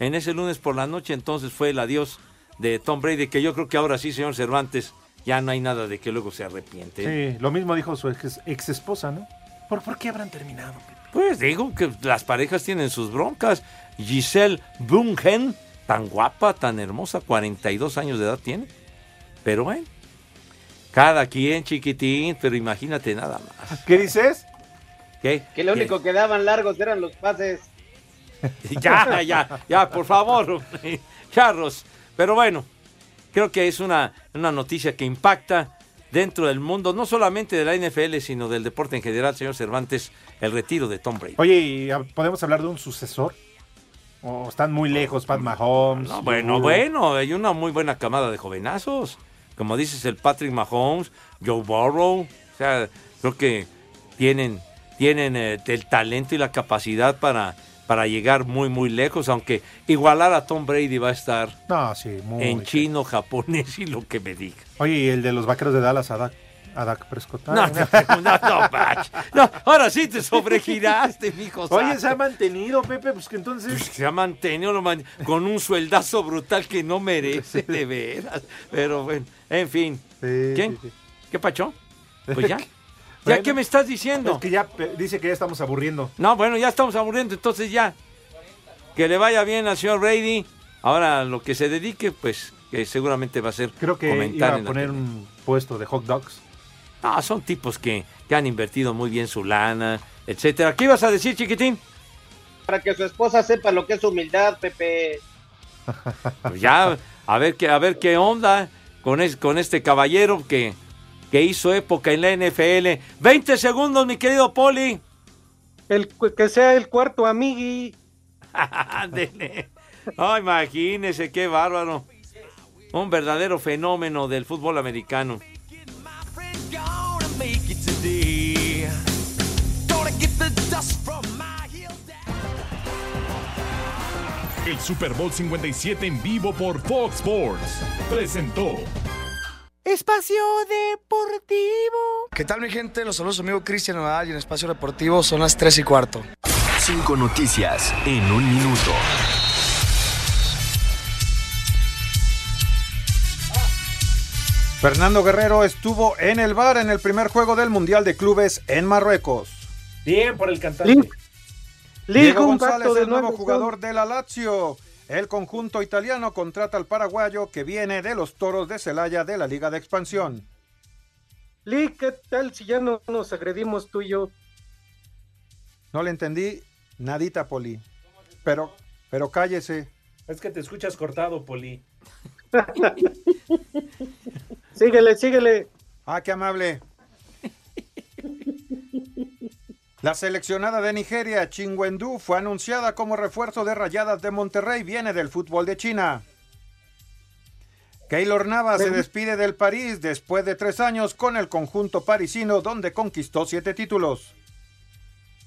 En ese lunes por la noche, entonces fue el adiós de Tom Brady, que yo creo que ahora sí, señor Cervantes, ya no hay nada de que luego se arrepiente. Sí, lo mismo dijo su ex, ex esposa, ¿no? ¿Por, ¿Por qué habrán terminado? Pues digo que las parejas tienen sus broncas. Giselle Bungen, tan guapa, tan hermosa, 42 años de edad tiene. Pero bueno, cada quien chiquitín, pero imagínate nada más. ¿Qué dices? ¿Qué? Que lo único que daban largos eran los pases. Ya, ya, ya, por favor, Charros. Pero bueno, creo que es una, una noticia que impacta dentro del mundo, no solamente de la NFL, sino del deporte en general, señor Cervantes, el retiro de Tom Brady. Oye, ¿y ¿podemos hablar de un sucesor? ¿O están muy lejos, Pat Mahomes? No, bueno, bueno, hay una muy buena camada de jovenazos. Como dices, el Patrick Mahomes, Joe Burrow. O sea, creo que tienen, tienen eh, el talento y la capacidad para, para llegar muy, muy lejos. Aunque igualar a Tom Brady va a estar No, sí, muy. en chino, japonés y lo que me diga. Oye, ¿y el de los vaqueros de Dallas, a Dak, a Dak Prescott? No, no, no, no. No, ahora sí te sobregiraste, mijo. Oye, se ha mantenido, Pepe, pues que entonces. se ha mantenido man- con un sueldazo brutal que no merece, de veras. Pero bueno, en fin. ¿Quién? ¿Qué pacho? Pues ya. ¿Ya Bueno, qué me estás diciendo? Es que ya pe- dice que ya estamos aburriendo. No, bueno, ya estamos aburriendo, entonces ya. Que le vaya bien al señor Brady. Ahora lo que se dedique, pues, que seguramente va a ser Creo que comentar iba a poner un puesto de hot dogs. No, son tipos que, que han invertido muy bien su lana, etcétera. ¿Qué ibas a decir, chiquitín? Para que su esposa sepa lo que es humildad, Pepe. Pues ya, a ver qué, a ver qué onda con, es- con este caballero que, que hizo época en la NFL. 20 segundos, mi querido Poli. El, que sea el cuarto amigui. Ándele. No, imagínese, qué bárbaro. Un verdadero fenómeno del fútbol americano. El Super Bowl 57 en vivo por Fox Sports presentó Espacio Deportivo. ¿Qué tal mi gente? Los saludos su amigo Cristian Nodal y en Espacio Deportivo son las 3 y cuarto. Cinco noticias en un minuto. Fernando Guerrero estuvo en el bar en el primer juego del Mundial de Clubes en Marruecos. Bien por el cantante. Diego un González, pacto de el nuevo jugador de la Lazio. El conjunto italiano contrata al paraguayo que viene de los Toros de Celaya de la Liga de Expansión. Lee, ¿qué tal si ya no nos agredimos tú y yo? No le entendí nadita, Poli. Pero, pero cállese. Es que te escuchas cortado, Poli. síguele, síguele. Ah, qué amable. La seleccionada de Nigeria, Chingwendu, fue anunciada como refuerzo de Rayadas de Monterrey, viene del fútbol de China. Keylor Navas se despide del París después de tres años con el conjunto parisino donde conquistó siete títulos.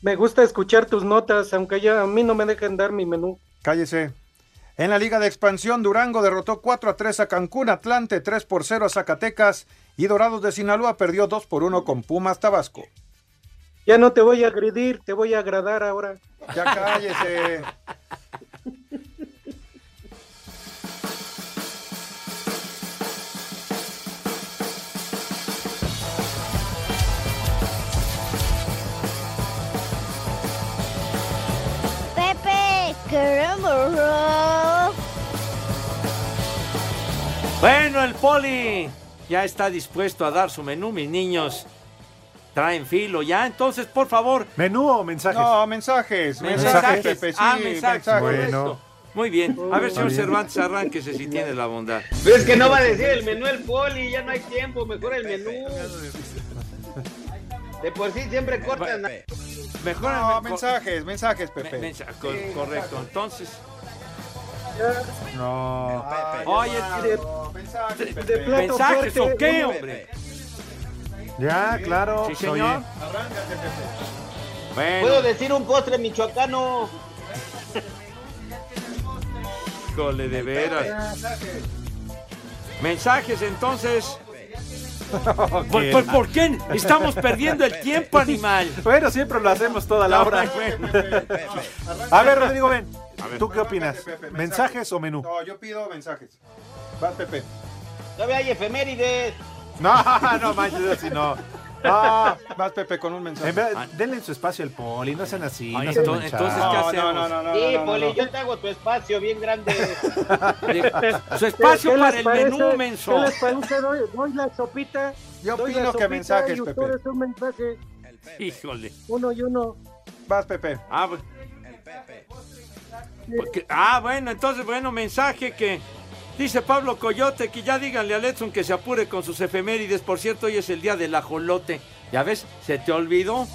Me gusta escuchar tus notas, aunque ya a mí no me dejan dar mi menú. Cállese. En la Liga de Expansión, Durango derrotó 4 a 3 a Cancún, Atlante 3 por 0 a Zacatecas y Dorados de Sinaloa perdió 2 por 1 con Pumas Tabasco. Ya no te voy a agredir, te voy a agradar ahora. Ya cállese. Pepe, queremos. Bueno, el poli ya está dispuesto a dar su menú, mis niños. Traen filo ya, entonces, por favor. ¿Menú o mensajes? No, mensajes. Mensajes, Mensajes. Pepe, sí, ah, mensajes. mensajes. Bueno. Muy bien. A ver, señor. Cervantes, arránquese si tiene la bondad. Pero es que no va a decir el menú el poli, ya no hay tiempo, mejor el menú. De por sí siempre cortan. Mejor No, el- mensajes, mensajes, Pepe. Mensa- co- correcto, entonces. No. Oye, mensajes, de plato ¿mensajes fuerte, o qué, hombre? Ya, claro. Sí, se señor. oye. Bueno, Puedo decir un postre michoacano. híjole, de veras. Mensajes, entonces. Pues, pues, ¿por qué? Estamos perdiendo el tiempo, animal. Bueno, siempre lo hacemos toda la hora. A ver, Rodrigo, ven. ¿Tú qué opinas? Pepe, ¿Mensajes o menú? No, yo pido mensajes. Vas, Pepe. Todavía hay efemérides. No, no manches, así no. Ah, vas, Pepe, con un mensaje. En verdad, denle su espacio al poli, no sean así. Ay, no sean entonces- entonces, ¿qué No, hacemos? no, no, no, Sí, no, no, poli, no. yo te hago tu espacio bien grande. Su espacio ¿Qué para el parece? menú, ¿Qué menso. les parece? Doy, doy la sopita. Yo doy opino la que sopita mensajes, y Pepe. un mensaje, Híjole. uno y uno. Vas, Pepe. Ah, bu- Porque- ah, bueno, entonces, bueno, mensaje que dice Pablo Coyote que ya díganle a Letson que se apure con sus efemérides. Por cierto, hoy es el día del ajolote. ¿Ya ves? ¿Se te olvidó?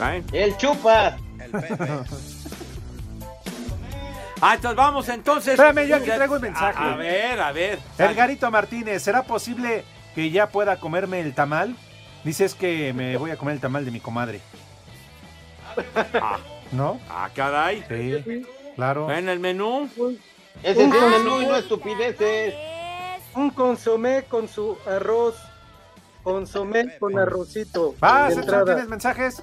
Ay. El chupa. Ah, entonces vamos entonces. Espérame, yo aquí traigo un mensaje. A, a ver, a ver. Edgarito Martínez, ¿será posible que ya pueda comerme el tamal? Dices que me voy a comer el tamal de mi comadre. Ah, ¿No? ah, caray. Sí, claro. En el menú. Ese es Un un menú y consomé- no estupideces. Un consomé con su arroz. Consomé con arrocito. Vas. ¿tienes mensajes?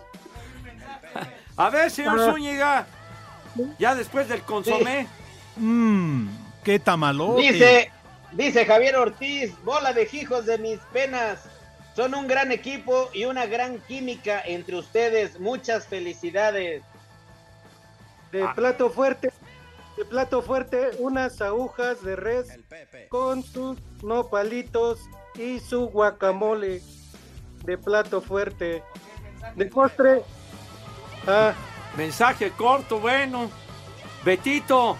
A ver, señor Ah. Zúñiga. Ya después del consomé. Mmm, qué tamalote. Dice, dice Javier Ortiz, bola de hijos de mis penas. Son un gran equipo y una gran química entre ustedes. Muchas felicidades. De plato fuerte. De plato fuerte, unas agujas de res con sus nopalitos y su guacamole. De plato fuerte. De postre. Ah, Mensaje corto, bueno. Betito,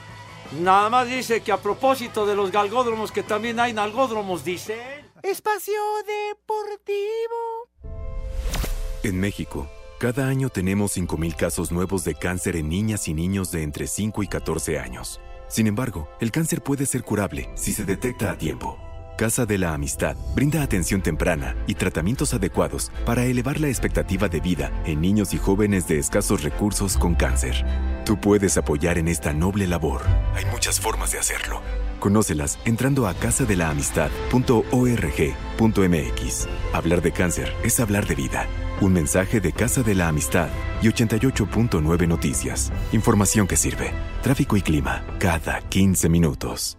nada más dice que a propósito de los galgódromos, que también hay nalgódromos, dice. Espacio Deportivo. En México, cada año tenemos 5.000 casos nuevos de cáncer en niñas y niños de entre 5 y 14 años. Sin embargo, el cáncer puede ser curable si se detecta a tiempo. Casa de la Amistad brinda atención temprana y tratamientos adecuados para elevar la expectativa de vida en niños y jóvenes de escasos recursos con cáncer. Tú puedes apoyar en esta noble labor. Hay muchas formas de hacerlo. Conócelas entrando a casadelaamistad.org.mx. Hablar de cáncer es hablar de vida. Un mensaje de Casa de la Amistad y 88.9 Noticias. Información que sirve. Tráfico y clima cada 15 minutos.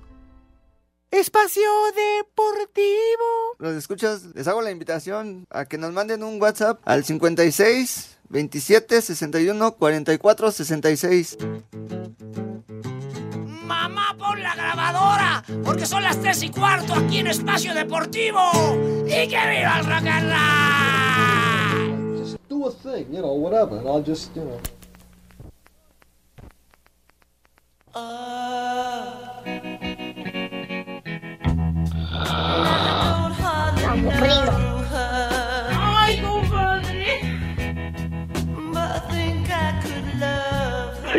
Espacio Deportivo. Los escuchas, les hago la invitación a que nos manden un WhatsApp al 56 27 61 44 66. Mamá, pon la grabadora, porque son las tres y cuarto aquí en Espacio Deportivo. ¡Y que viva el rock and roll! Just do a thing, you know, whatever, and I'll just, you know. Aburrido.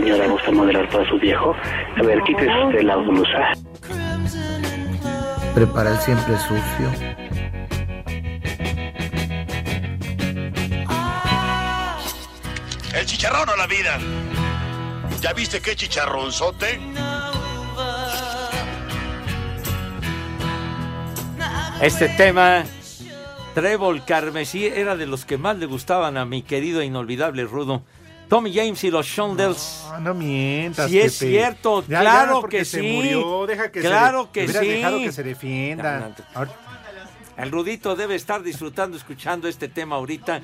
Señora gusta modelar para su viejo. A ver, quítese usted la blusa. Prepara el siempre sucio. El chicharrón o la vida. ¿Ya viste qué chicharronzote? Este tema, Trébol Carmesí, era de los que más le gustaban a mi querido e inolvidable Rudo. Tommy James y los Shondells. Ah, no mientas. Sí, es Pepe. cierto, Ya, claro que se sí. murió, deja que se claro de- que sí. dejado que se defienda. No, no, El Rudito debe estar disfrutando, escuchando este tema ahorita.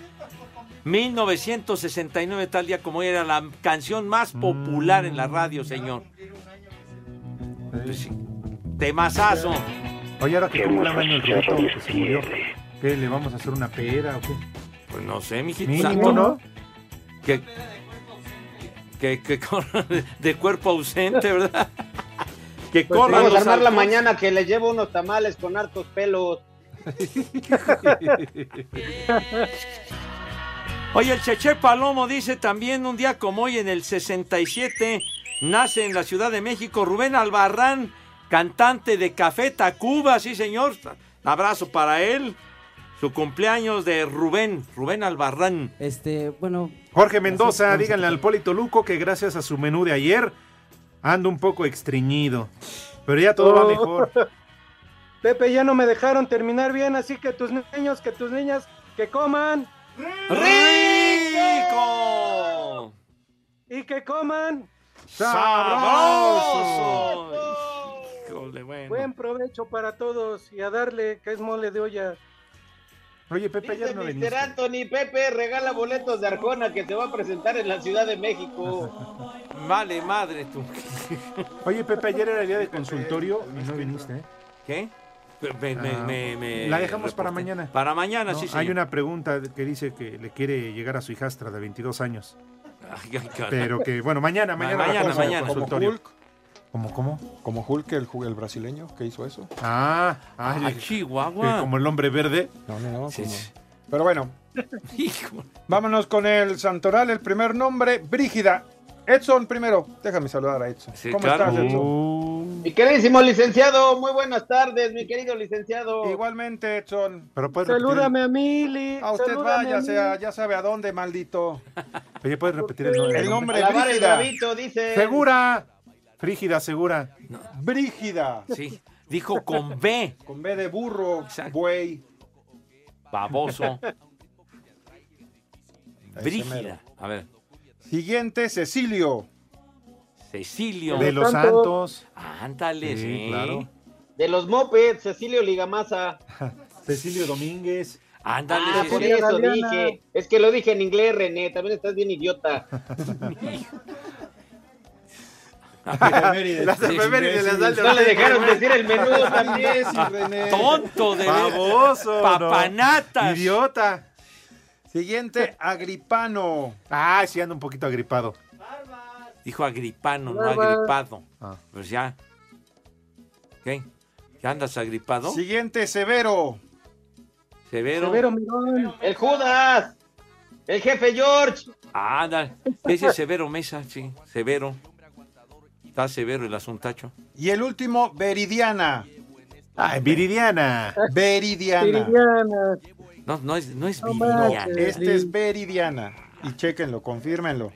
1969, tal día como hoy, era la canción más popular en la radio, señor. Pues sí. Temazazo. Oye, ahora que Qué cumple un muchos año el Rudito, que se murió, ¿qué? ¿Le vamos a hacer una pera o qué? Pues no sé, mijito. Mínimo, santo. ¿no? Que, que, que corra de, cuerpo ausente, ¿verdad? que Pues corra vamos a armar la mañana que le llevo unos tamales con hartos pelos. Oye, el Cheche Palomo dice también un día como hoy en el 67 nace en la Ciudad de México Rubén Albarrán, cantante de Café Tacuba, sí señor. Abrazo para él. Su cumpleaños de Rubén, Rubén Albarrán. Este, bueno. Jorge Mendoza, díganle al Polito Luco que gracias a su menú de ayer ando un poco extriñido. Pero ya todo va Oh. mejor. Pepe, ya no me dejaron terminar bien, así que tus niños, que tus niñas, que coman. ¡Rico! Y que coman. ¡Sabroso! Híjole, bueno. Buen provecho para todos y a darle que es mole de olla. Oye, Pepe, Dice Mr. Anthony Pepe regala boletos de Arjona que se va a presentar en la Ciudad de México. Vale, madre tú. Oye, Pepe, ayer era el día de consultorio y no viniste, ¿eh? ¿Qué? Me- me- Ah, me- me la dejamos para mañana. Para mañana, No, sí, sí. Hay una pregunta que dice que le quiere llegar a su hijastra de 22 años. Ay, ay, caray. Pero que, bueno, mañana, Ma- mañana. mañana, mañana. consultorio. Hulk. ¿Cómo, cómo? Como Hulk, el, el brasileño que hizo eso. Ah, Ah, Chihuahua. como el hombre verde. No, no, no. Sí, como- sí. Pero bueno, vámonos con el Santoral. El primer nombre, Brígida. Edson primero. Déjame saludar a Edson. Sí, ¿Cómo claro. estás, Edson? Uh, Mi queridísimo licenciado, muy buenas tardes, mi querido licenciado. Igualmente, Edson. Pero puedes repetir, Salúdame a Mili. A usted salúdame vaya, a sea, ya sabe a dónde, maldito. oye, puedes repetir el, nombre? El nombre, el Brígida. rabito, dice. Segura. Frígida, segura. Brígida. Sí, dijo con B, Con B de burro, Exacto. buey. baboso. Brígida. A ver, Siguiente, Cecilio. Cecilio. De los Santos. Ándale, Sí, sí. claro. De los mopeds, Cecilio Ligamasa. Cecilio Domínguez. Ándale, Ah, por Cecilio. eso Galeana. dije. Es que lo dije en inglés, René. También estás bien idiota. Las efemérides las No le dejaron decir el menú también. René. Tonto de Baboso. no. Papanatas. Idiota. Siguiente, Agripano. Ah, sí, ando un poquito agripado. Dijo agripano, no Barbas. agripado. Ah. Pues ya. ¿Qué? ¿Ya andas agripado? Siguiente, Severo. Severo. Severo Mirón. El Judas. El jefe George. Ándale. Ese es Severo Mesa, sí. Severo. Está severo el asuntacho. Y el último, Veridiana. Ah, Viridiana. Veridiana. Viridiana. No, no es, no es No Viridiana. Este es Veridiana. Y chequenlo, confírmenlo.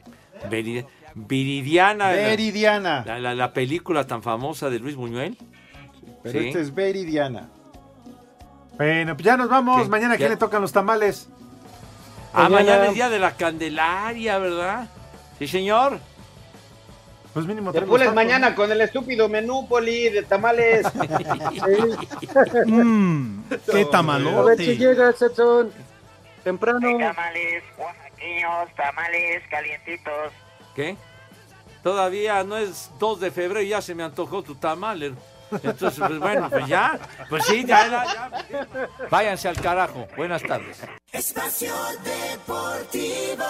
Viri- Viridiana. la- Veridiana. La, la- la película tan famosa de Luis Buñuel. Pero Sí. este es Veridiana. Bueno, pues ya nos vamos. ¿Qué? Mañana, ¿a quién le tocan los tamales? Ah, Mañana. mañana es día de la Candelaria, ¿verdad? Sí, señor. Pues mínimo Te pules mañana con el estúpido menú, Poli, de tamales. Mmm, qué A ver si tamalote. llegas, Edson. Temprano. Tamales oaxaqueños, tamales calientitos. ¿Qué? Todavía no es 2 de febrero y ya se me antojó tu tamal. her- Entonces, pues bueno, pues ya. Pues sí, ya, era, ya. Váyanse al carajo. Buenas tardes. Espacio Deportivo.